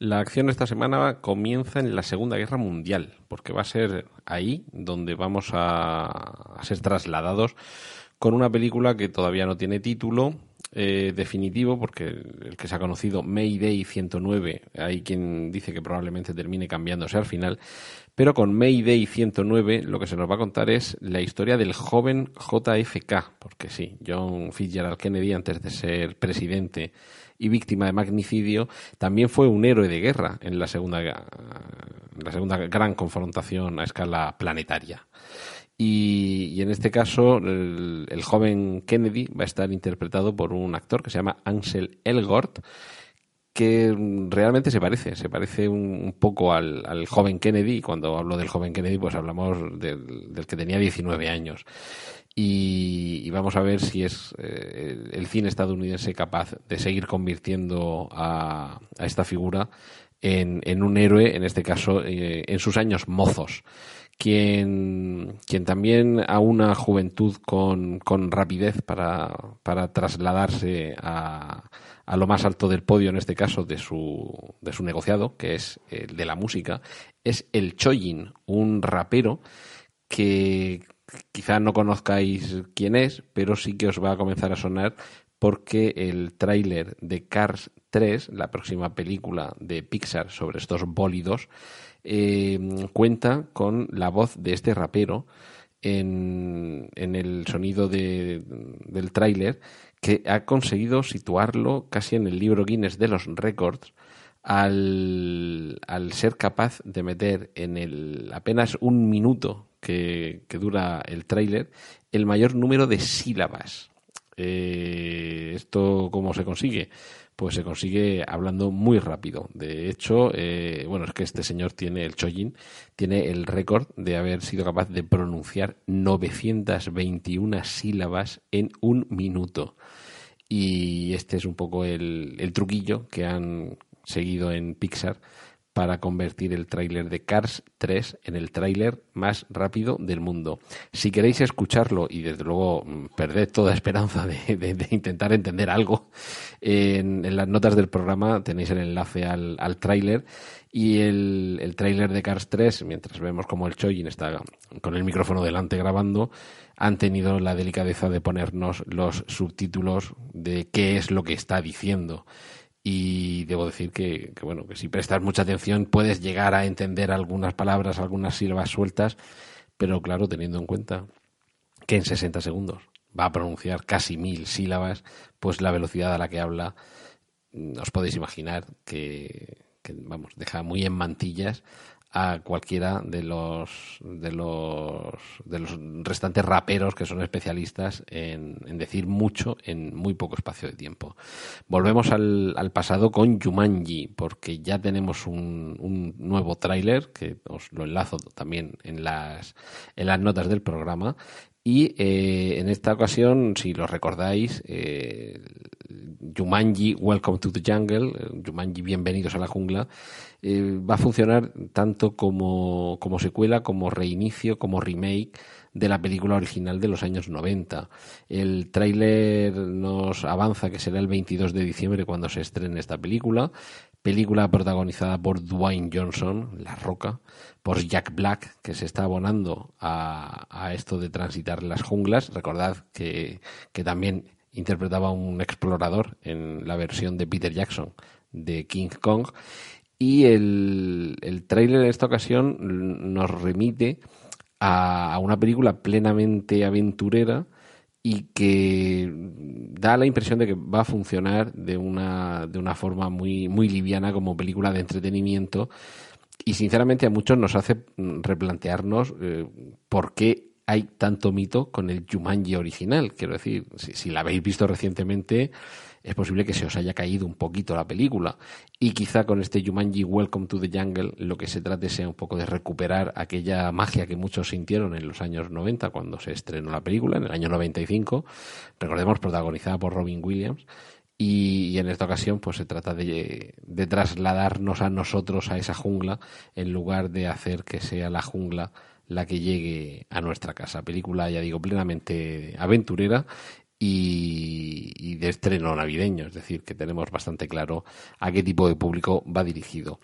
La acción esta semana comienza en la Segunda Guerra Mundial, porque va a ser ahí donde vamos a, a ser trasladados con una película que todavía no tiene título eh, definitivo, porque el que se ha conocido Mayday 109, hay quien dice que probablemente termine cambiándose al final, pero con Mayday 109 lo que se nos va a contar es la historia del joven JFK, porque sí, John Fitzgerald Kennedy, antes de ser presidente y víctima de magnicidio, también fue un héroe de guerra en la segunda, en la segunda gran confrontación a escala planetaria. Y, en este caso, el, el, joven Kennedy va a estar interpretado por un actor que se llama Ansel Elgort, que realmente se parece, se parece un, un poco al, al, joven Kennedy. Cuando hablo del joven Kennedy, pues hablamos del, del que tenía 19 años. Y, y, vamos a ver si es eh, el cine estadounidense capaz de seguir convirtiendo a, a esta figura en, en, un héroe, en este caso, eh, en sus años mozos quien, quien también una juventud con, con rapidez para, para trasladarse a, a, lo más alto del podio, en este caso, de su, de su negociado, que es el de la música, es el Chojin, un rapero que quizá no conozcáis quién es, pero sí que os va a comenzar a sonar porque el tráiler de Cars 3, la próxima película de Pixar sobre estos bólidos, eh, cuenta con la voz de este rapero en, en el sonido de, del tráiler que ha conseguido situarlo casi en el libro Guinness de los récords al, al ser capaz de meter en el apenas un minuto que, que dura el tráiler el mayor número de sílabas. Eh, ¿Esto cómo se consigue? Pues se consigue hablando muy rápido. De hecho, eh, bueno, es que este señor tiene, el Chojin, tiene el récord de haber sido capaz de pronunciar 921 sílabas en un minuto. Y este es un poco el, el truquillo que han seguido en Pixar para convertir el tráiler de Cars 3 en el tráiler más rápido del mundo. Si queréis escucharlo y desde luego mm, perded toda esperanza de, de, intentar entender algo, en, las notas del programa tenéis el enlace al, tráiler y el, el tráiler de Cars 3, mientras vemos como el Chojin está con el micrófono delante grabando, han tenido la delicadeza de ponernos los subtítulos de qué es lo que está diciendo y debo decir que, bueno que si prestas mucha atención puedes llegar a entender algunas palabras, algunas sílabas sueltas, pero claro, teniendo en cuenta que en 60 segundos va a pronunciar casi mil sílabas, pues la velocidad a la que habla os podéis imaginar que, que vamos, deja muy en mantillas a cualquiera de los de los de los restantes raperos que son especialistas en, en decir mucho en muy poco espacio de tiempo. Volvemos al, al pasado con Jumanji, porque ya tenemos un, un nuevo tráiler que os lo enlazo también en las en las notas del programa y eh, en esta ocasión, si lo recordáis, eh, Jumanji Welcome to the Jungle, Jumanji Bienvenidos a la Jungla, eh, va a funcionar tanto como, como secuela, como reinicio, como remake de la película original de los años 90. El tráiler nos avanza que será el 22 de diciembre cuando se estrene esta película. Película protagonizada por Dwayne Johnson, La Roca, por Jack Black, que se está abonando a, a esto de transitar las junglas. Recordad que, que también interpretaba un explorador en la versión de Peter Jackson de King Kong. Y el, el tráiler en esta ocasión nos remite a, a, una película plenamente aventurera y que da la impresión de que va a funcionar de una, de una forma muy, muy liviana como película de entretenimiento y sinceramente a muchos nos hace replantearnos eh, por qué hay tanto mito con el Jumanji original. Quiero decir, si, la habéis visto recientemente, es posible que se os haya caído un poquito la película. Y quizá con este Jumanji Welcome to the Jungle lo que se trate sea un poco de recuperar aquella magia que muchos sintieron en los años 90 cuando se estrenó la película, en el año 95, recordemos protagonizada por Robin Williams. Y, en esta ocasión pues se trata de, de, trasladarnos a nosotros a esa jungla en lugar de hacer que sea la jungla la que llegue a nuestra casa. Película, ya digo, plenamente aventurera y, de estreno navideño, es decir, que tenemos bastante claro a qué tipo de público va dirigido.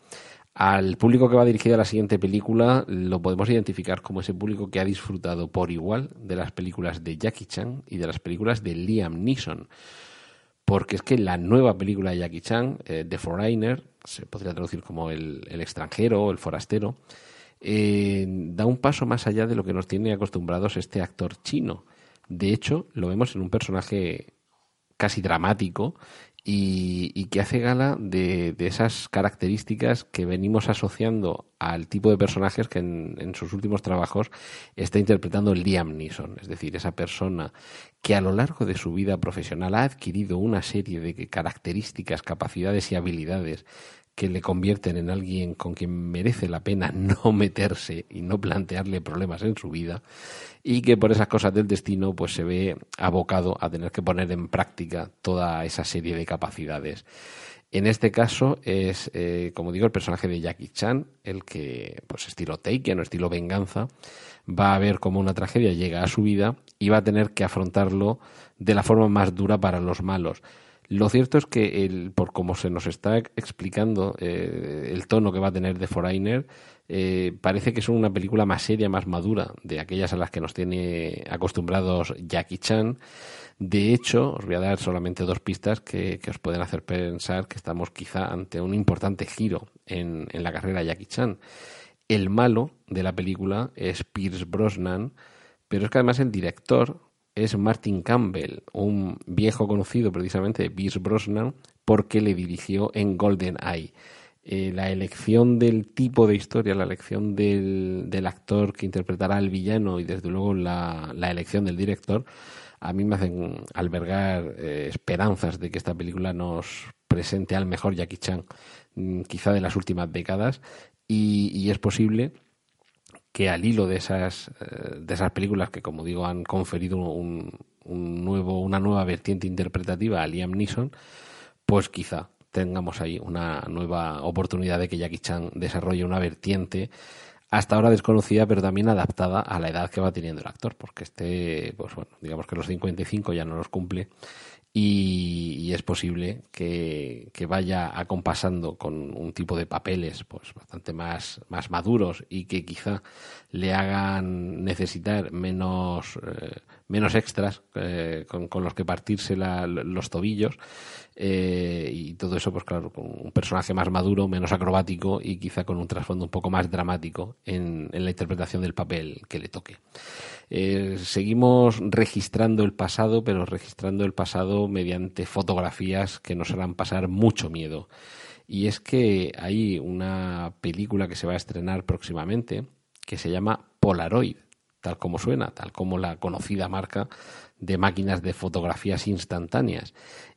Al público que va dirigido a la siguiente película lo podemos identificar como ese público que ha disfrutado por igual de las películas de Jackie Chan y de las películas de Liam Neeson. Porque es que la nueva película de Jackie Chan, eh, The Foreigner, se podría traducir como el, extranjero o el forastero, eh, da un paso más allá de lo que nos tiene acostumbrados este actor chino. De hecho, lo vemos en un personaje casi dramático y, que hace gala de, esas características que venimos asociando al tipo de personajes que en, sus últimos trabajos está interpretando Liam Neeson, es decir, esa persona que a lo largo de su vida profesional ha adquirido una serie de características, capacidades y habilidades que le convierten en alguien con quien merece la pena no meterse y no plantearle problemas en su vida y que por esas cosas del destino pues se ve abocado a tener que poner en práctica toda esa serie de capacidades. En este caso es, eh, como digo, el personaje de Jackie Chan, el que, pues estilo Taken o estilo venganza, va a ver cómo una tragedia llega a su vida y va a tener que afrontarlo de la forma más dura para los malos lo cierto es que, el, por como se nos está explicando eh, el tono que va a tener The Foreigner, eh, parece que es una película más seria, más madura de aquellas a las que nos tiene acostumbrados Jackie Chan. De hecho, os voy a dar solamente dos pistas que, os pueden hacer pensar que estamos quizá ante un importante giro en, en la carrera de Jackie Chan. El malo de la película es Pierce Brosnan, pero es que además el director es Martin Campbell, un viejo conocido precisamente de Pierce Brosnan, porque le dirigió en Golden Eye. Eh, la elección del tipo de historia, la elección del, del actor que interpretará al villano y desde luego la, la elección del director, a mí me hacen albergar eh, esperanzas de que esta película nos presente al mejor Jackie Chan, mm, quizá de las últimas décadas, y, y es posible que al hilo de esas, eh, de esas películas que, como digo, han conferido un, nuevo, una nueva vertiente interpretativa a Liam Neeson, pues quizá tengamos ahí una nueva oportunidad de que Jackie Chan desarrolle una vertiente hasta ahora desconocida, pero también adaptada a la edad que va teniendo el actor, porque este, pues bueno, digamos que los 55 ya no los cumple y, es posible que, vaya acompasando con un tipo de papeles pues bastante más, más maduros y que quizá le hagan necesitar menos, eh, menos extras eh, con, con, los que partirse los tobillos eh, y todo eso, pues claro, con un personaje más maduro, menos acrobático y quizá con un trasfondo un poco más dramático en, la interpretación del papel que le toque. Eh, seguimos registrando el pasado, pero registrando el pasado mediante fotografías que nos harán pasar mucho miedo. Y es que hay una película que se va a estrenar próximamente que se llama Polaroid, tal como suena, tal como la conocida marca de máquinas de fotografías instantáneas.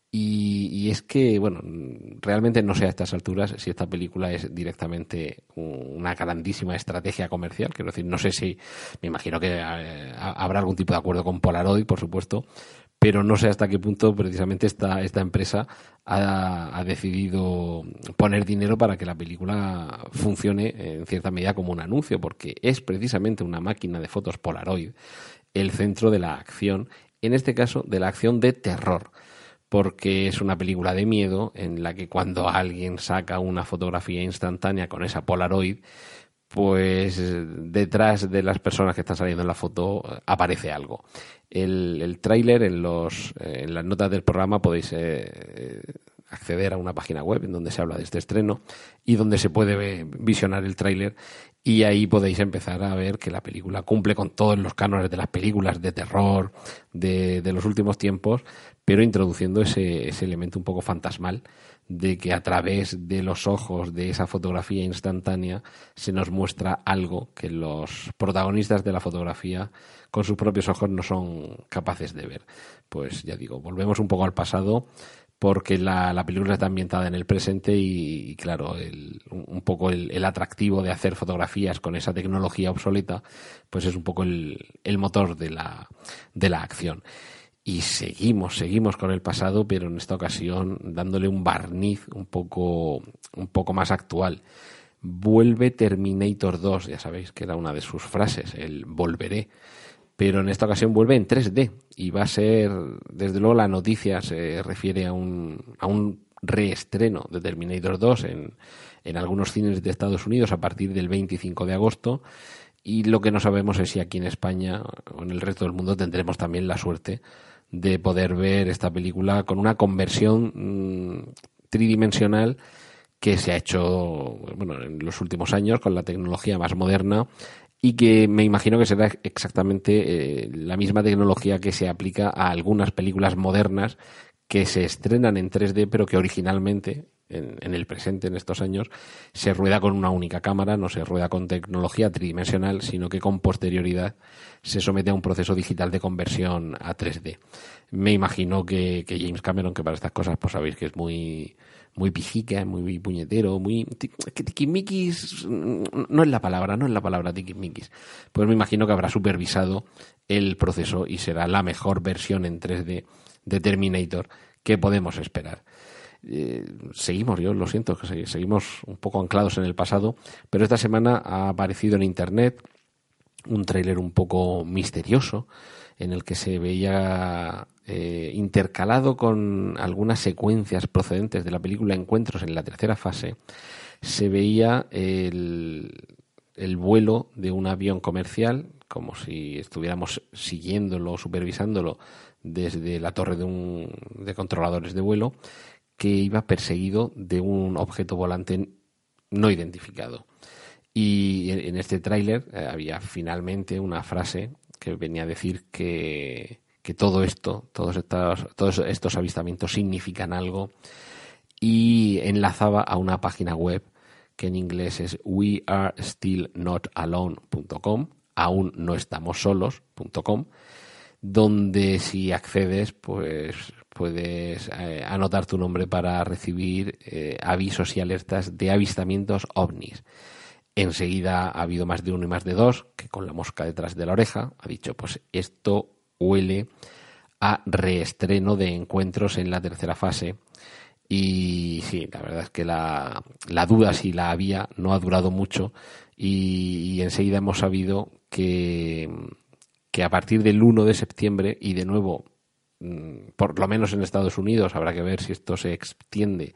Y, es que, bueno, realmente no sé a estas alturas si esta película es directamente una grandísima estrategia comercial. Quiero decir, no sé si, me imagino que eh, habrá algún tipo de acuerdo con Polaroid, por supuesto, pero no sé hasta qué punto precisamente esta, esta empresa ha, decidido poner dinero para que la película funcione en cierta medida como un anuncio, porque es precisamente una máquina de fotos Polaroid el centro de la acción, en este caso de la acción de terror porque es una película de miedo en la que cuando alguien saca una fotografía instantánea con esa Polaroid, pues detrás de las personas que están saliendo en la foto aparece algo. El, tráiler en, los, en las notas del programa podéis eh, acceder a una página web en donde se habla de este estreno y donde se puede visionar el tráiler y ahí podéis empezar a ver que la película cumple con todos los cánones de las películas de terror de, de los últimos tiempos, pero introduciendo ese, ese elemento un poco fantasmal de que a través de los ojos de esa fotografía instantánea se nos muestra algo que los protagonistas de la fotografía con sus propios ojos no son capaces de ver. Pues ya digo, volvemos un poco al pasado, porque la, la, película está ambientada en el presente y, claro, un poco el, el, atractivo de hacer fotografías con esa tecnología obsoleta, pues es un poco el, el motor de la, de la acción. Y seguimos, seguimos con el pasado, pero en esta ocasión dándole un barniz un poco, un poco más actual. Vuelve Terminator 2, ya sabéis que era una de sus frases, el volveré pero en esta ocasión vuelve en 3D y va a ser, desde luego la noticia se refiere a un, a un reestreno de Terminator 2 en, en algunos cines de Estados Unidos a partir del 25 de agosto y lo que no sabemos es si aquí en España o en el resto del mundo tendremos también la suerte de poder ver esta película con una conversión mmm, tridimensional que se ha hecho bueno, en los últimos años con la tecnología más moderna y que me imagino que será exactamente eh, la misma tecnología que se aplica a algunas películas modernas que se estrenan en 3D, pero que originalmente, en, el presente, en estos años, se rueda con una única cámara, no se rueda con tecnología tridimensional, sino que con posterioridad se somete a un proceso digital de conversión a 3D. Me imagino que, que James Cameron, que para estas cosas, pues sabéis que es muy muy pijica, muy puñetero, muy... Tiquismiquis no es la palabra, no es la palabra tiquismiquis. Pues me imagino que habrá supervisado el proceso y será la mejor versión en 3D de Terminator que podemos esperar. Eh, seguimos, yo lo siento, que seguimos un poco anclados en el pasado, pero esta semana ha aparecido en Internet un tráiler un poco misterioso en el que se veía eh, intercalado con algunas secuencias procedentes de la película Encuentros en la tercera fase, se veía el, el vuelo de un avión comercial, como si estuviéramos siguiéndolo, supervisándolo desde la torre de, un, de controladores de vuelo, que iba perseguido de un objeto volante no identificado. Y en este tráiler eh, había finalmente una frase que venía a decir que que todo esto, todos estos, todos estos avistamientos significan algo y enlazaba a una página web que en inglés es wearestillnotalone.com, aún no estamos solos.com, donde si accedes, pues puedes eh, anotar tu nombre para recibir eh, avisos y alertas de avistamientos ovnis. Enseguida ha habido más de uno y más de dos, que con la mosca detrás de la oreja ha dicho, pues esto huele a reestreno de encuentros en la tercera fase. Y sí, la verdad es que la, la duda si la había no ha durado mucho y, y, enseguida hemos sabido que, que a partir del 1 de septiembre y de nuevo, por lo menos en Estados Unidos, habrá que ver si esto se extiende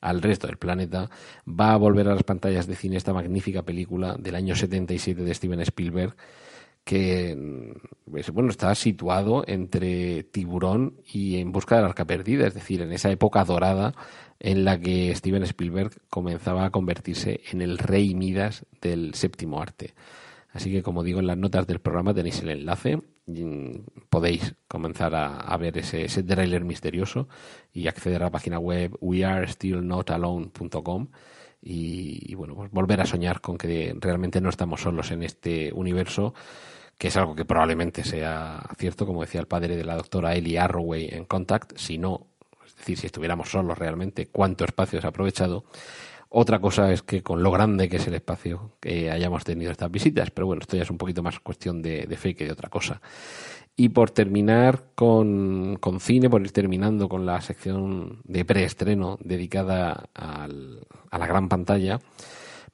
al resto del planeta, va a volver a las pantallas de cine esta magnífica película del año 77 de Steven Spielberg que pues, bueno, está situado entre Tiburón y En busca del arca perdida, es decir, en esa época dorada en la que Steven Spielberg comenzaba a convertirse en el rey Midas del séptimo arte. Así que, como digo, en las notas del programa tenéis el enlace. Podéis comenzar a, a ver ese, ese trailer misterioso y acceder a la página web wearestillnotalone.com y, y, bueno, pues volver a soñar con que realmente no estamos solos en este universo que es algo que probablemente sea cierto, como decía el padre de la doctora Ellie Arroway en Contact, si no, es decir, si estuviéramos solos realmente, cuánto espacio se ha aprovechado. Otra cosa es que con lo grande que es el espacio que hayamos tenido estas visitas, pero bueno, esto ya es un poquito más cuestión de, de fe que de otra cosa. Y por terminar con, con, cine, por ir terminando con la sección de preestreno dedicada al, a la gran pantalla,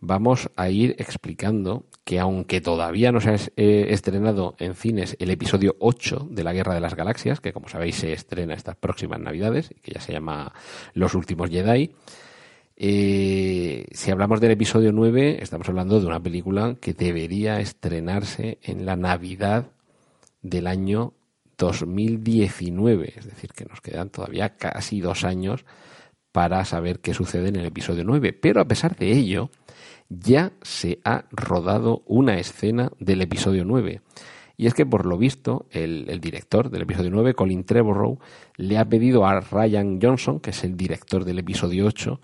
vamos a ir explicando que aunque todavía no se ha eh, estrenado en cines el episodio 8 de la Guerra de las Galaxias, que como sabéis se estrena estas próximas navidades, que ya se llama Los Últimos Jedi, eh, si hablamos del episodio 9, estamos hablando de una película que debería estrenarse en la Navidad del año 2019, es decir, que nos quedan todavía casi dos años para saber qué sucede en el episodio 9. Pero a pesar de ello, ya se ha rodado una escena del episodio 9. Y es que, por lo visto, el, el, director del episodio 9, Colin Trevorrow, le ha pedido a Ryan Johnson, que es el director del episodio 8,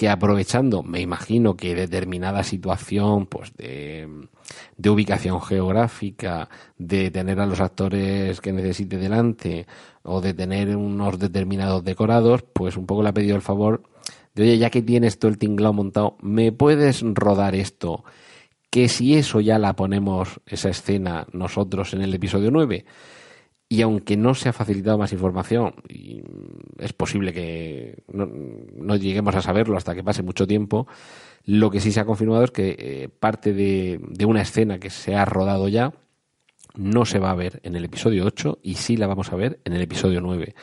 que aprovechando, me imagino que determinada situación, pues de, de, ubicación geográfica, de tener a los actores que necesite delante o de tener unos determinados decorados, pues un poco le ha pedido el favor de, oye, ya que tienes todo el tinglado montado, ¿me puedes rodar esto? Que si eso ya la ponemos, esa escena, nosotros en el episodio 9, y aunque no se ha facilitado más información, y es posible que no, lleguemos a saberlo hasta que pase mucho tiempo, lo que sí se ha confirmado es que eh, parte de, una escena que se ha rodado ya no se va a ver en el episodio 8 y sí la vamos a ver en el episodio 9.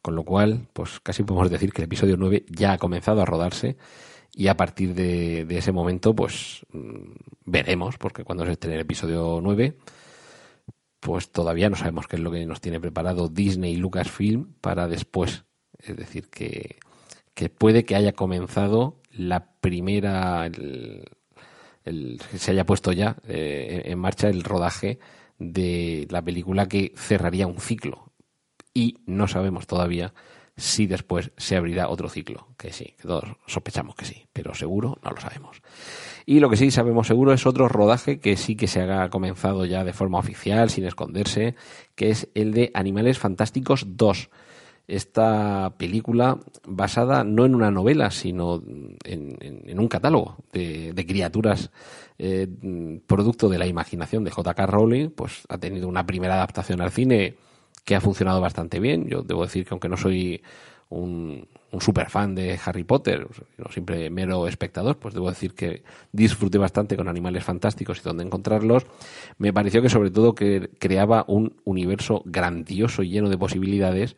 Con lo cual, pues casi podemos decir que el episodio 9 ya ha comenzado a rodarse y a partir de, de ese momento, pues mm, veremos, porque cuando se estrene el episodio 9 pues todavía no sabemos qué es lo que nos tiene preparado Disney y Lucasfilm para después. Es decir, que, puede que haya comenzado la primera, el, se haya puesto ya eh, en marcha el rodaje de la película que cerraría un ciclo. Y no sabemos todavía si después se abrirá otro ciclo. Que sí, que todos sospechamos que sí, pero seguro no lo sabemos. Y lo que sí sabemos seguro es otro rodaje que sí que se ha comenzado ya de forma oficial, sin esconderse, que es el de Animales Fantásticos 2. Esta película basada no en una novela, sino en, un catálogo de, criaturas eh, producto de la imaginación de J.K. Rowling, pues ha tenido una primera adaptación al cine que ha funcionado bastante bien. Yo debo decir que aunque no soy un, un de Harry Potter, no siempre mero espectador, pues debo decir que disfruté bastante con Animales Fantásticos y dónde encontrarlos. Me pareció que sobre todo que creaba un universo grandioso y lleno de posibilidades.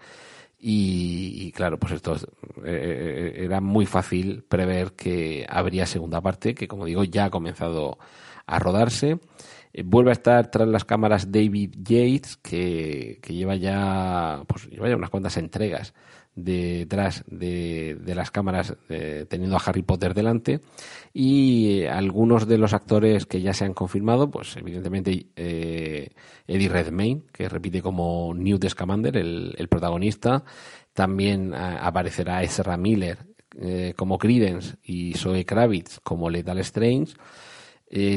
Y, claro, pues esto eh, eh, era muy fácil prever que habría segunda parte, que como digo ya ha comenzado a rodarse. Eh, vuelve a estar tras las cámaras David Yates, que, que lleva ya pues lleva ya unas cuantas entregas detrás de, las cámaras eh, teniendo a Harry Potter delante. Y eh, algunos de los actores que ya se han confirmado pues evidentemente eh, Eddie Redmayne que repite como Newt Scamander el, protagonista. También aparecerá Ezra Miller como Credence y Zoe Kravitz como Lethal Strange.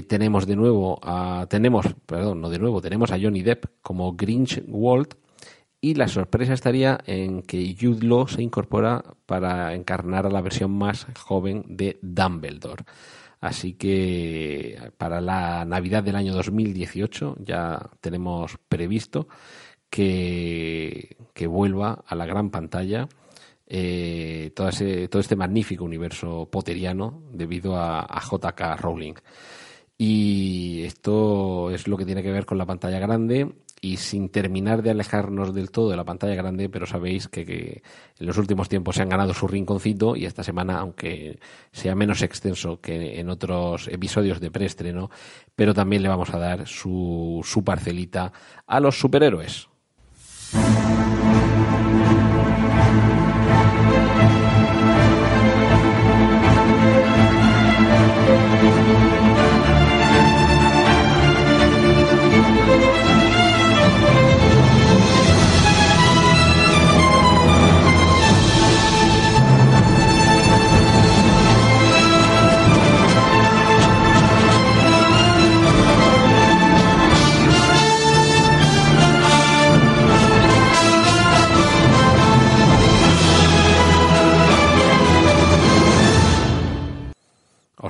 Tenemos de nuevo a tenemos perdón no de nuevo tenemos a Johnny Depp como Grinch Walt y la sorpresa estaría en que Jude Law se incorpora para encarnar a la versión más joven de Dumbledore. Así que para la Navidad del año 2018 ya tenemos previsto que, que vuelva a la gran pantalla eh, todo, ese, todo este magnífico universo potteriano debido a JK Rowling. Y esto es lo que tiene que ver con la pantalla grande y sin terminar de alejarnos del todo de la pantalla grande, pero sabéis que, en los últimos tiempos se han ganado su rinconcito y esta semana, aunque sea menos extenso que en otros episodios de preestreno, pero también le vamos a dar su, su parcelita a los superhéroes.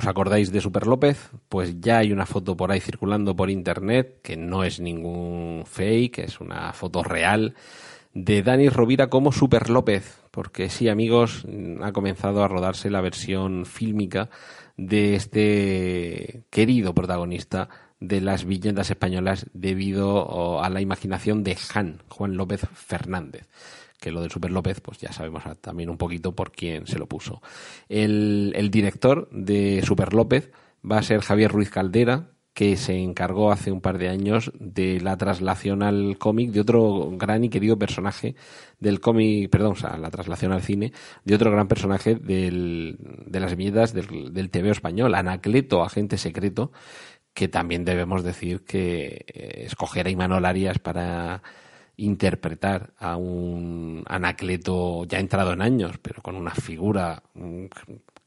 ¿Os acordáis de Super López? Pues ya hay una foto por ahí circulando por internet, que no es ningún fake, es una foto real, de Dani Rovira como Super López, porque sí, amigos, ha comenzado a rodarse la versión fílmica de este querido protagonista de las viñetas españolas debido a la imaginación de Han, Juan López Fernández que lo de Super López, pues ya sabemos también un poquito por quién se lo puso. El, el director de Super López va a ser Javier Ruiz Caldera, que se encargó hace un par de años de la traslación al cómic de otro gran y querido personaje del cómic, perdón, o sea, la traslación al cine de otro gran personaje del, de las viñetas del, del TV español, Anacleto, agente secreto, que también debemos decir que eh, escoger a Imanol Arias para interpretar a un Anacleto ya entrado en años, pero con una figura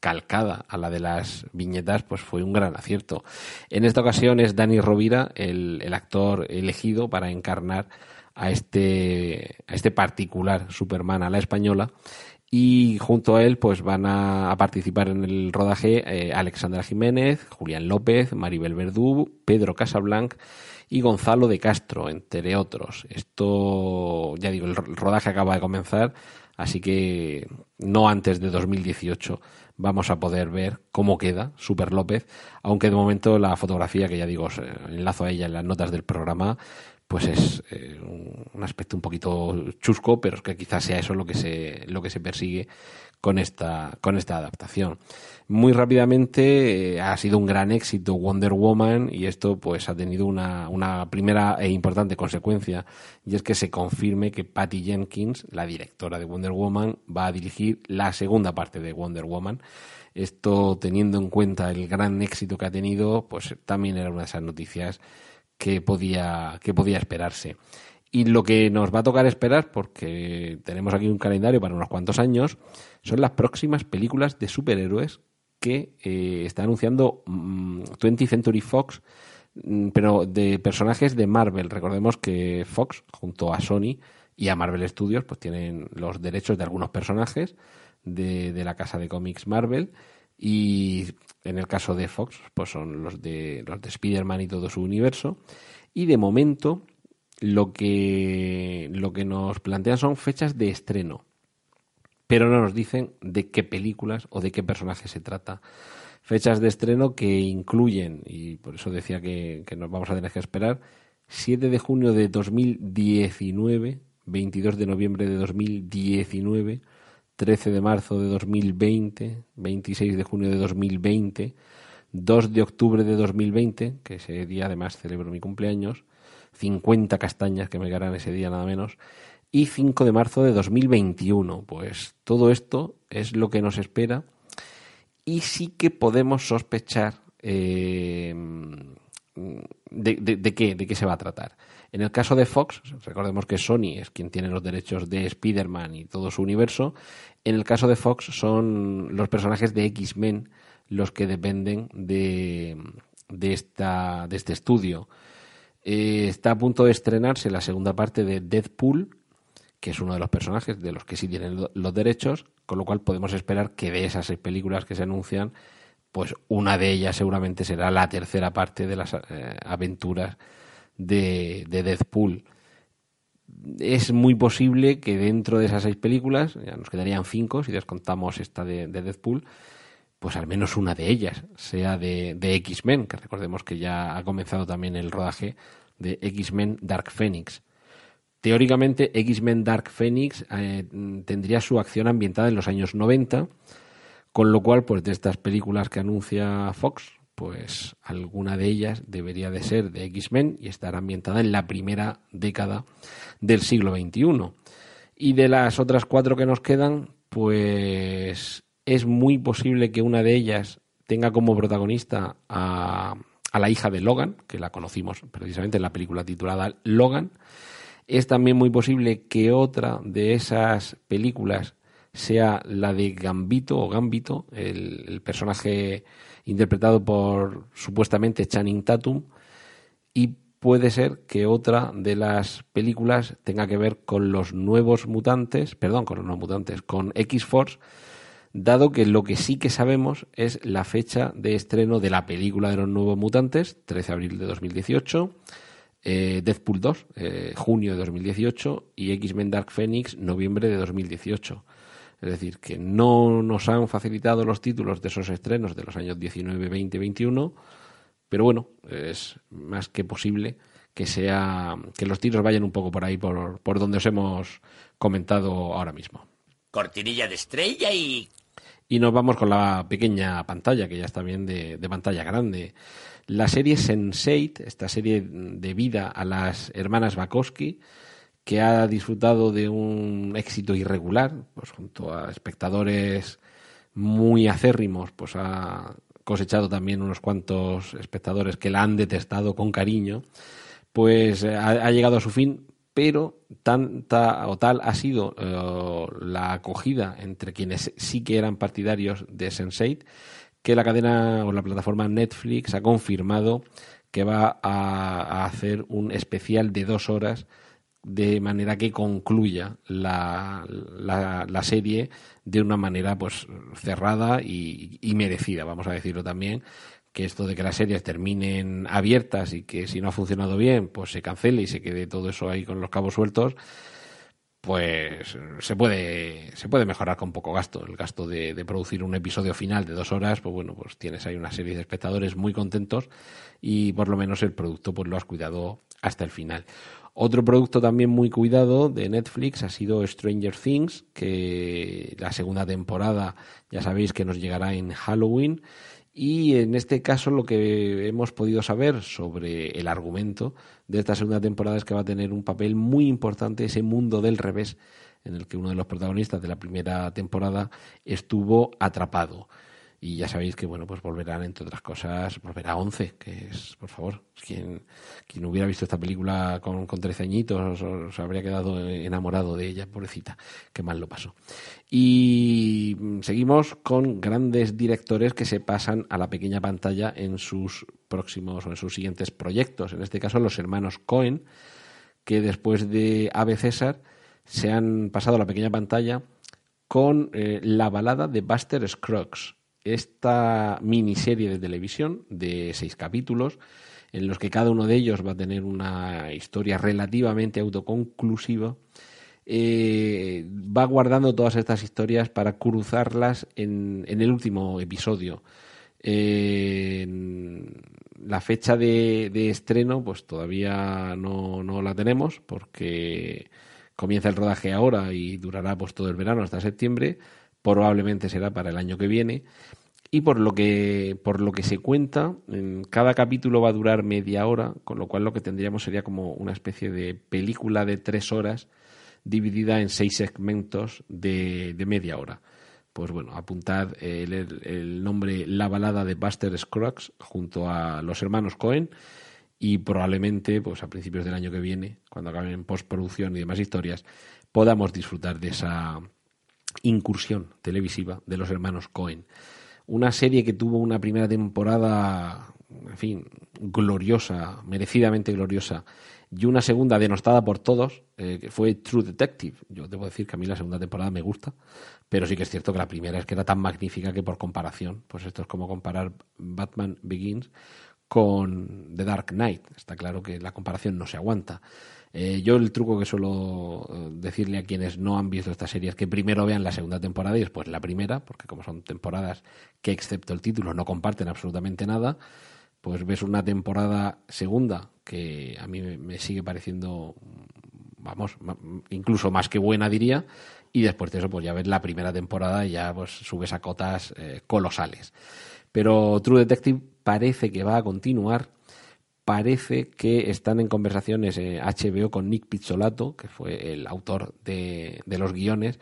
calcada a la de las viñetas, pues fue un gran acierto. En esta ocasión es Dani Rovira el, el actor elegido para encarnar a este, a este particular Superman a la española y junto a él pues van a, participar en el rodaje eh, Alexandra Jiménez, Julián López, Maribel Verdú, Pedro Casablanc y Gonzalo de Castro, entre otros. Esto, ya digo, el rodaje acaba de comenzar, así que no antes de 2018 vamos a poder ver cómo queda Super López, aunque de momento la fotografía, que ya digo, enlazo a ella en las notas del programa, pues es eh, un aspecto un poquito chusco, pero es que quizás sea eso lo que se, lo que se persigue con esta, con esta adaptación. Muy rápidamente eh, ha sido un gran éxito Wonder Woman y esto pues ha tenido una, una primera e importante consecuencia y es que se confirme que Patty Jenkins, la directora de Wonder Woman, va a dirigir la segunda parte de Wonder Woman. Esto teniendo en cuenta el gran éxito que ha tenido, pues también era una de esas noticias que podía, que podía esperarse. Y lo que nos va a tocar esperar, porque tenemos aquí un calendario para unos cuantos años, son las próximas películas de superhéroes que eh, está anunciando 20th mm, Century Fox, mm, pero de personajes de Marvel. Recordemos que Fox, junto a Sony y a Marvel Studios, pues tienen los derechos de algunos personajes de, de la casa de cómics Marvel. Y en el caso de Fox, pues son los de los de Spider-Man y todo su universo. Y de momento, lo que, lo que nos plantean son fechas de estreno. Pero no nos dicen de qué películas o de qué personajes se trata. Fechas de estreno que incluyen, y por eso decía que, que nos vamos a tener que esperar, 7 de junio de 2019, 22 de noviembre de 2019, 13 de marzo de 2020, 26 de junio de 2020, 2 de octubre de 2020, que ese día además celebro mi cumpleaños, 50 castañas que me quedarán ese día nada menos, y 5 de marzo de 2021. Pues todo esto es lo que nos espera y sí que podemos sospechar eh, de, de, qué, de qué se va a tratar. En el caso de Fox, recordemos que Sony es quien tiene los derechos de Spider-Man y todo su universo. En el caso de Fox son los personajes de X-Men los que dependen de, de, esta, de este estudio. Eh, está a punto de estrenarse la segunda parte de Deadpool, que es uno de los personajes de los que sí tienen los derechos, con lo cual podemos esperar que de esas seis películas que se anuncian, pues una de ellas seguramente será la tercera parte de las eh, aventuras de, de Deadpool. Es muy posible que dentro de esas seis películas, ya nos quedarían cinco si descontamos esta de, Deadpool, pues al menos una de ellas sea de, de X-Men, que recordemos que ya ha comenzado también el rodaje de X-Men Dark Phoenix. Teóricamente, X-Men Dark Phoenix eh, tendría su acción ambientada en los años 90, con lo cual, pues de estas películas que anuncia Fox, pues alguna de ellas debería de ser de X-Men y estar ambientada en la primera década del siglo XXI. Y de las otras cuatro que nos quedan, pues es muy posible que una de ellas tenga como protagonista a, a la hija de Logan, que la conocimos precisamente en la película titulada Logan. Es también muy posible que otra de esas películas sea la de Gambito o Gambito, el personaje interpretado por supuestamente Channing Tatum, y puede ser que otra de las películas tenga que ver con los nuevos mutantes, perdón, con los nuevos mutantes, con X-Force, dado que lo que sí que sabemos es la fecha de estreno de la película de los nuevos mutantes, 13 de abril de 2018, eh, Deadpool 2, eh, junio de 2018, y X-Men Dark Phoenix, noviembre de 2018. Es decir, que no nos han facilitado los títulos de esos estrenos de los años 19, 20, 21, pero bueno, es más que posible que sea que los tiros vayan un poco por ahí, por, por donde os hemos comentado ahora mismo. Cortinilla de estrella y... Y nos vamos con la pequeña pantalla, que ya está bien de, de pantalla grande. La serie Sense8, esta serie de vida a las hermanas Bakowski, que ha disfrutado de un éxito irregular, pues junto a espectadores muy acérrimos, pues ha cosechado también unos cuantos espectadores que la han detestado con cariño, pues ha, llegado a su fin pero tanta o tal ha sido eh, la acogida entre quienes sí que eran partidarios de Sense8 que la cadena o la plataforma Netflix ha confirmado que va a, hacer un especial de dos horas de manera que concluya la, la, serie de una manera pues cerrada y, y, merecida, vamos a decirlo también, que esto de que las series terminen abiertas y que si no ha funcionado bien, pues se cancele y se quede todo eso ahí con los cabos sueltos, pues se puede, se puede mejorar con poco gasto. El gasto de, producir un episodio final de dos horas, pues bueno, pues tienes ahí una serie de espectadores muy contentos y por lo menos el producto pues lo has cuidado hasta el final. Otro producto también muy cuidado de Netflix ha sido Stranger Things, que la segunda temporada ya sabéis que nos llegará en Halloween y en este caso lo que hemos podido saber sobre el argumento de esta segunda temporada es que va a tener un papel muy importante ese mundo del revés en el que uno de los protagonistas de la primera temporada estuvo atrapado. Y ya sabéis que, bueno, pues volverán, entre otras cosas, volverá 11, que es, por favor, quien, quien hubiera visto esta película con, con 13 añitos se habría quedado enamorado de ella, pobrecita, qué mal lo pasó. Y seguimos con grandes directores que se pasan a la pequeña pantalla en sus próximos o en sus siguientes proyectos. En este caso, los hermanos Cohen, que después de Ave César se han pasado a la pequeña pantalla con eh, la balada de Buster Scruggs esta miniserie de televisión de seis capítulos, en los que cada uno de ellos va a tener una historia relativamente autoconclusiva, eh, va guardando todas estas historias para cruzarlas en, el último episodio. la fecha de, estreno, pues todavía no, no, la tenemos, porque comienza el rodaje ahora y durará pues todo el verano hasta septiembre probablemente será para el año que viene. Y por lo que, por lo que se cuenta, en cada capítulo va a durar media hora, con lo cual lo que tendríamos sería como una especie de película de tres horas dividida en seis segmentos de, media hora. Pues bueno, apuntad el, nombre La balada de Buster Scruggs junto a los hermanos Cohen y probablemente pues a principios del año que viene, cuando acaben postproducción y demás historias, podamos disfrutar de esa, incursión televisiva de los hermanos Cohen. Una serie que tuvo una primera temporada, en fin, gloriosa, merecidamente gloriosa, y una segunda denostada por todos, eh, que fue True Detective. Yo debo decir que a mí la segunda temporada me gusta, pero sí que es cierto que la primera es que era tan magnífica que por comparación, pues esto es como comparar Batman Begins con The Dark Knight. Está claro que la comparación no se aguanta. Eh, yo el truco que suelo eh, decirle a quienes no han visto esta serie es que primero vean la segunda temporada y después la primera, porque como son temporadas que excepto el título no comparten absolutamente nada, pues ves una temporada segunda que a mí me sigue pareciendo, vamos, incluso más que buena diría, y después de eso pues ya ves la primera temporada y ya pues subes a cotas eh, colosales. Pero True Detective parece que va a continuar parece que están en conversaciones HBO con Nick Pizzolato, que fue el autor de, los guiones,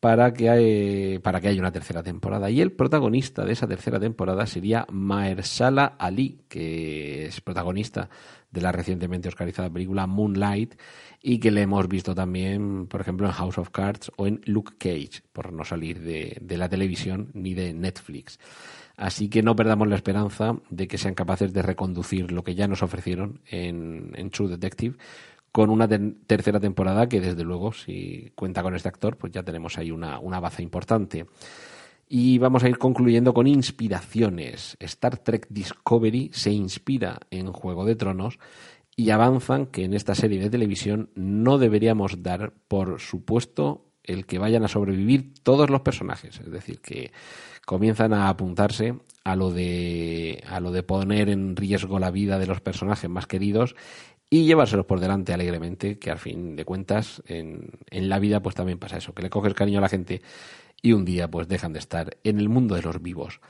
para que, hay, para que haya una tercera temporada. Y el protagonista de esa tercera temporada sería Mahershala Ali, que es protagonista de la recientemente oscarizada película Moonlight y que le hemos visto también, por ejemplo, en House of Cards o en Luke Cage, por no salir de la televisión ni de Netflix. Así que no perdamos la esperanza de que sean capaces de reconducir lo que ya nos ofrecieron en, True Detective con una tercera temporada que desde luego si cuenta con este actor pues ya tenemos ahí una, una baza importante. Y vamos a ir concluyendo con inspiraciones. Star Trek Discovery se inspira en Juego de Tronos y avanzan que en esta serie de televisión no deberíamos dar por supuesto el que vayan a sobrevivir todos los personajes. Es decir, que comienzan a apuntarse a lo de a lo de poner en riesgo la vida de los personajes más queridos y llevárselos por delante alegremente, que al fin de cuentas en, en la vida pues también pasa eso, que le coges cariño a la gente y un día pues dejan de estar en el mundo de los vivos.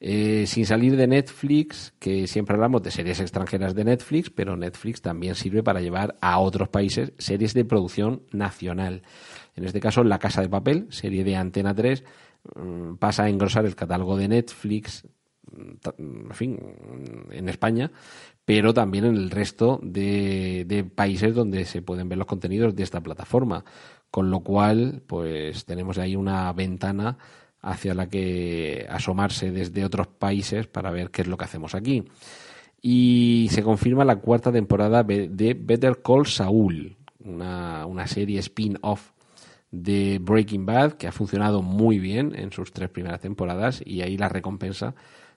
Eh, sin salir de Netflix, que siempre hablamos de series extranjeras de Netflix, pero Netflix también sirve para llevar a otros países series de producción nacional. En este caso, La Casa de Papel, serie de Antena 3, Mm, pasa a engrosar el catálogo de Netflix, mm, en fin, en España, pero también en el resto de, países donde se pueden ver los contenidos de esta plataforma. Con lo cual, pues tenemos ahí una ventana hacia la que asomarse desde otros países para ver qué es lo que hacemos aquí. Y se confirma la cuarta temporada de Better Call Saul, una serie spin-off de Breaking Bad que ha funcionado muy bien en sus tres primeras temporadas y ahí la recompensa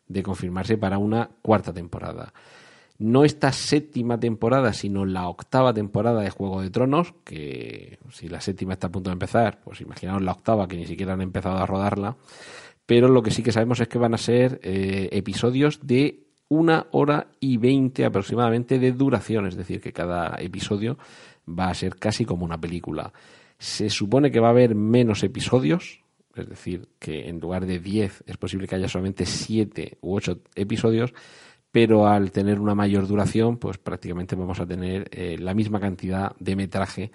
de confirmarse para una cuarta temporada. No esta séptima temporada, sino la octava temporada de Juego de Tronos, que si la séptima está a punto de empezar, pues imaginaos la octava, que ni siquiera han empezado a rodarla. Pero lo que sí que sabemos es que van a ser eh, episodios de una hora y veinte aproximadamente de duración, es decir, que cada episodio va a ser casi como una película. Se supone que va a haber menos episodios, es decir, que en lugar de diez es posible que haya solamente siete u ocho episodios, pero al tener una mayor duración, pues prácticamente vamos a tener eh, la misma cantidad de metraje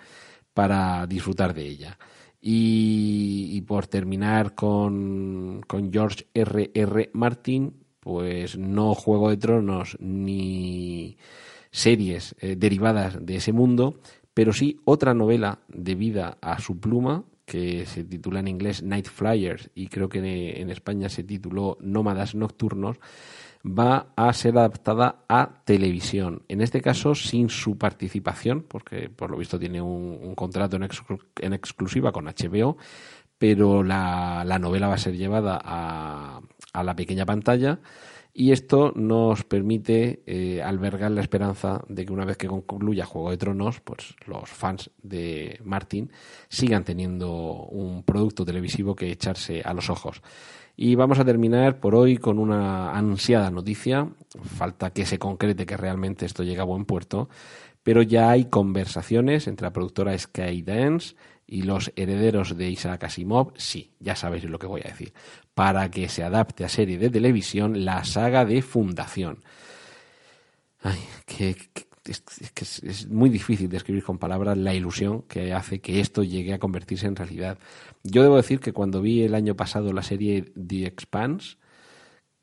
para disfrutar de ella. Y, por terminar con, con, George R. R. Martin, pues no Juego de Tronos ni series eh, derivadas de ese mundo, pero sí otra novela debida a su pluma que se titula en inglés Night Flyers y creo que en España se tituló Nómadas Nocturnos, va a ser adaptada a televisión. En este caso, sin su participación, porque por lo visto tiene un, contrato en, exclusiva con HBO, pero la, novela va a ser llevada a, la pequeña pantalla. Y esto nos permite eh, albergar la esperanza de que una vez que concluya Juego de Tronos, pues los fans de Martin sigan teniendo un producto televisivo que echarse a los ojos. Y vamos a terminar por hoy con una ansiada noticia. Falta que se concrete que realmente esto llega a buen puerto, pero ya hay conversaciones entre la productora Skydance y los herederos de Isaac Asimov, sí, ya sabéis lo que voy a decir, para que se adapte a serie de televisión la saga de Fundación. Ay, que, es, es, muy difícil describir con palabras la ilusión que hace que esto llegue a convertirse en realidad. Yo debo decir que cuando vi el año pasado la serie The Expanse,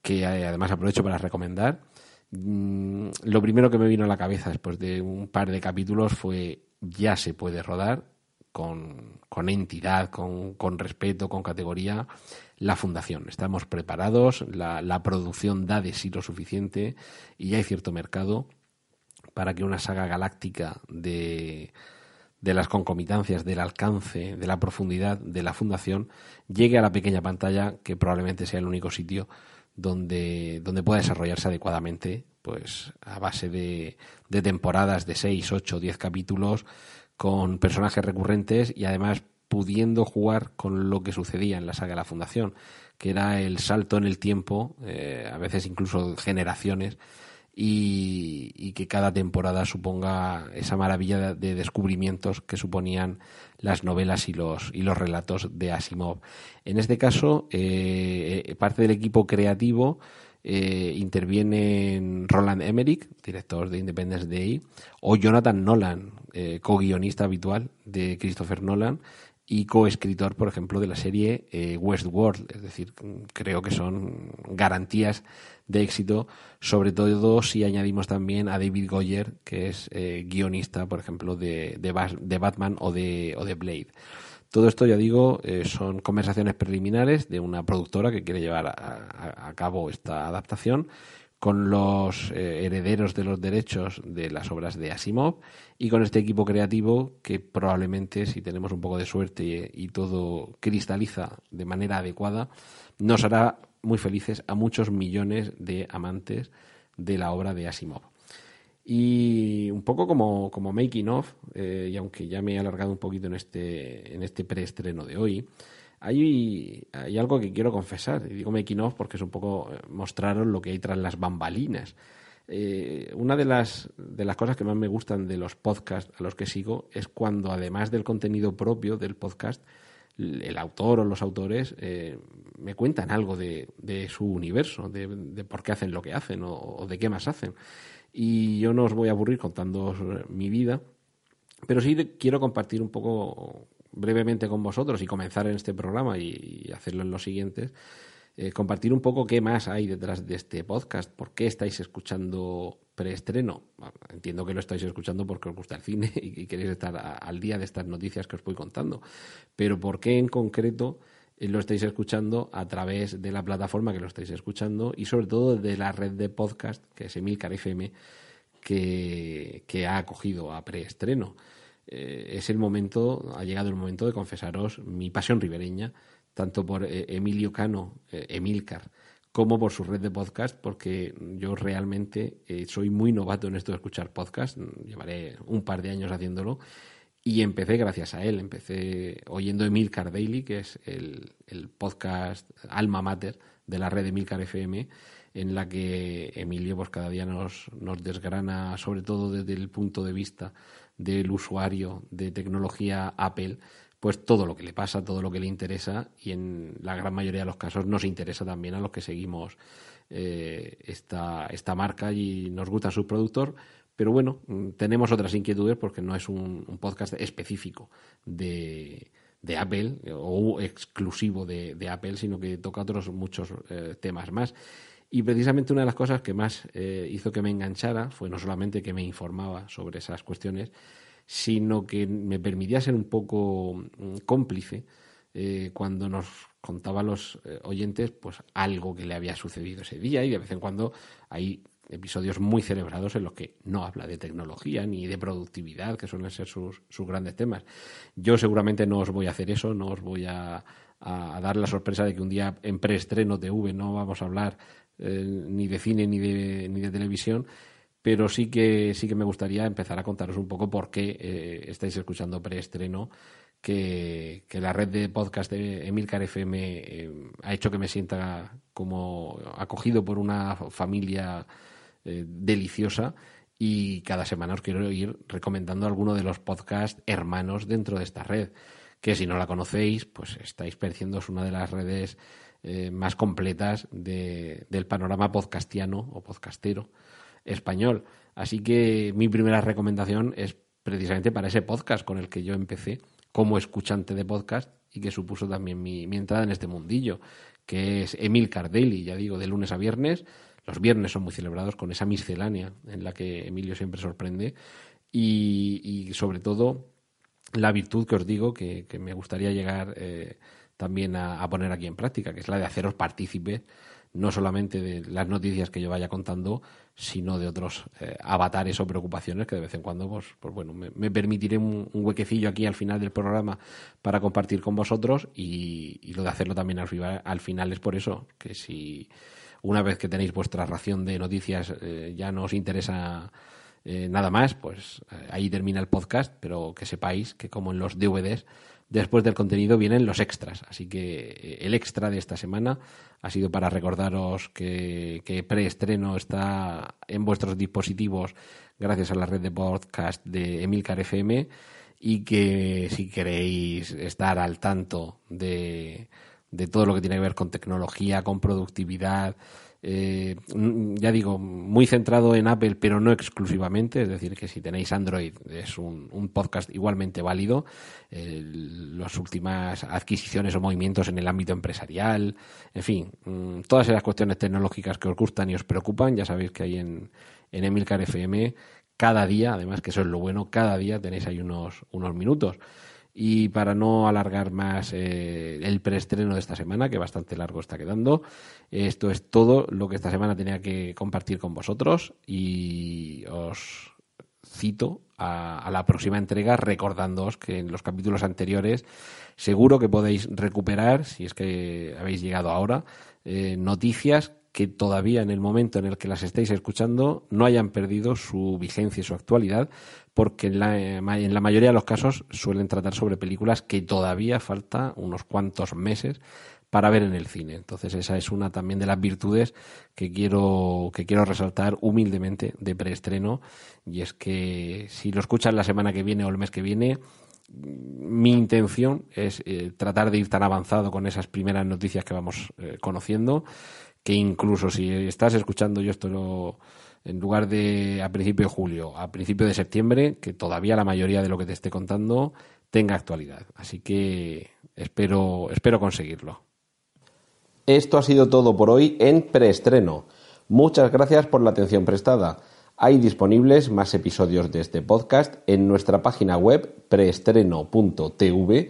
que eh, además aprovecho para recomendar, mm, lo primero que me vino a la cabeza después de un par de capítulos fue ya se puede rodar con, entidad, con, con, respeto, con categoría, la fundación. Estamos preparados, la, la producción da de sí lo suficiente y ya hay cierto mercado para que una saga galáctica de, de las concomitancias, del alcance, de la profundidad de la fundación, llegue a la pequeña pantalla, que probablemente sea el único sitio donde, donde pueda desarrollarse adecuadamente, pues a base de, temporadas de 6, 8, 10 capítulos, con personajes recurrentes y además pudiendo jugar con lo que sucedía en la saga de la Fundación, que era el salto en el tiempo, eh, a veces incluso generaciones, y, que cada temporada suponga esa maravilla de, descubrimientos que suponían las novelas y los, y los relatos de Asimov. En este caso, eh, eh, parte del equipo creativo eh, interviene Roland Emmerich, director de Independence Day, o Jonathan Nolan, co-guionista habitual de Christopher Nolan, y coescritor, por ejemplo, de la serie Westworld. Es decir, creo que son garantías de éxito, sobre todo si añadimos también a David Goyer, que es eh, guionista, por ejemplo, de, de, Batman o de, o de Blade. Todo esto, ya digo, eh, son conversaciones preliminares de una productora que quiere llevar a, cabo esta adaptación con los eh, herederos de los derechos de las obras de Asimov y con este equipo creativo que probablemente, si tenemos un poco de suerte y todo cristaliza de manera adecuada, nos hará muy felices a muchos millones de amantes de la obra de Asimov. Y un poco como, como making of, eh, y aunque ya me he alargado un poquito en este, en este preestreno de hoy, hay, hay algo que quiero confesar. Y digo making of porque es un poco eh, mostraros lo que hay tras las bambalinas. Eh, una de las, de las cosas que más me gustan de los podcasts a los que sigo es cuando, además del contenido propio del podcast, el autor o los autores me cuentan algo de, su universo, de, por qué hacen lo que hacen o, de qué más hacen. Y yo no os voy a aburrir contando mi vida, pero sí quiero compartir un poco brevemente con vosotros y comenzar en este programa y, hacerlo en los siguientes. eh, compartir un poco qué más hay detrás de este podcast, por qué estáis escuchando preestreno. entiendo que lo estáis escuchando porque os gusta el cine y, queréis estar al día de estas noticias que os voy contando, pero por qué en concreto lo estáis escuchando a través de la plataforma que lo estáis escuchando y sobre todo de la red de podcast que es Emilcar FM que, que ha acogido a preestreno. Eh, es el momento, ha llegado el momento de confesaros mi pasión ribereña, tanto por eh, Emilio Cano, Emilcar, como por su red de podcast, porque yo realmente soy muy novato en esto de escuchar podcast, llevaré un par de años haciéndolo y empecé gracias a él, empecé oyendo Emilcar Daily, que es el, podcast alma mater de la red Emilcar FM, en la que Emilio pues cada día nos, nos desgrana, sobre todo desde el punto de vista del usuario de tecnología Apple, pues todo lo que le pasa, todo lo que le interesa y en la gran mayoría de los casos nos interesa también a los que seguimos eh, esta, esta marca y nos gusta su productor, pero bueno, mm, tenemos otras inquietudes porque no es un, podcast específico de, Apple o exclusivo de, Apple, sino que toca otros muchos eh, temas más. Y precisamente una de las cosas que más eh, hizo que me enganchara fue no solamente que me informaba sobre esas cuestiones, sino que me permitía ser un poco mm, cómplice eh, cuando nos contaba a los oyentes pues algo que le había sucedido ese día y de vez en cuando hay episodios muy celebrados en los que no habla de tecnología ni de productividad, que suelen ser sus, sus grandes temas. Yo seguramente no os voy a hacer eso, no os voy a, dar la sorpresa de que un día en preestreno TV no vamos a hablar eh, ni de cine ni de, ni de televisión, pero sí que, sí que me gustaría empezar a contaros un poco por qué eh, estáis escuchando preestreno. Que, que, la red de podcast de Emilcar FM eh, ha hecho que me sienta como acogido por una familia eh, deliciosa y cada semana os quiero ir recomendando alguno de los podcasts hermanos dentro de esta red, que si no la conocéis, pues estáis perdiendo una de las redes eh, más completas del panorama podcastiano o podcastero español. Así que mi primera recomendación es precisamente para ese podcast con el que yo empecé como escuchante de podcast y que supuso también mi, mi entrada en este mundillo, que es Emil Cardelli, ya digo, de lunes a viernes, los viernes son muy celebrados con esa miscelánea en la que Emilio siempre sorprende y, sobre todo la virtud que os digo que, me gustaría llegar eh, también a, poner aquí en práctica, que es la de haceros partícipes no solamente de las noticias que yo vaya contando, sino de otros eh, avatares o preocupaciones que de vez en cuando, pues, pues bueno, me, permitiré un, huequecillo aquí al final del programa para compartir con vosotros y, lo de hacerlo también al, al final es por eso, que si una vez que tenéis vuestra ración de noticias eh, ya no os interesa eh, nada más, pues ahí termina el podcast, pero que sepáis que como en los DVDs, después del contenido vienen los extras. Así que el extra de esta semana ha sido para recordaros que, que preestreno está en vuestros dispositivos gracias a la red de podcast de Emilcar FM y que si queréis estar al tanto de de todo lo que tiene que ver con tecnología, con productividad. Eh, ya digo, muy centrado en Apple, pero no exclusivamente. Es decir, que si tenéis Android es un, podcast igualmente válido. Eh, las últimas adquisiciones o movimientos en el ámbito empresarial, en fin, mm, todas esas cuestiones tecnológicas que os gustan y os preocupan, ya sabéis que hay en, en Emilcar FM cada día, además que eso es lo bueno, cada día tenéis ahí unos, unos minutos. Y para no alargar más eh, el preestreno de esta semana, que bastante largo está quedando, esto es todo lo que esta semana tenía que compartir con vosotros y os cito a, la próxima entrega recordándoos que en los capítulos anteriores seguro que podéis recuperar, si es que habéis llegado ahora, eh, noticias que todavía en el momento en el que las estéis escuchando no hayan perdido su vigencia y su actualidad, porque en la, en la mayoría de los casos suelen tratar sobre películas que todavía falta unos cuantos meses para ver en el cine. Entonces esa es una también de las virtudes que quiero, que quiero resaltar humildemente de preestreno y es que si lo escuchan la semana que viene o el mes que viene, mi intención es eh, tratar de ir tan avanzado con esas primeras noticias que vamos eh, conociendo que incluso si estás escuchando yo esto en lugar de a principio de julio, a principio de septiembre, que todavía la mayoría de lo que te esté contando tenga actualidad. Así que espero, espero conseguirlo. Esto ha sido todo por hoy en preestreno. Muchas gracias por la atención prestada. Hay disponibles más episodios de este podcast en nuestra página web preestreno.tv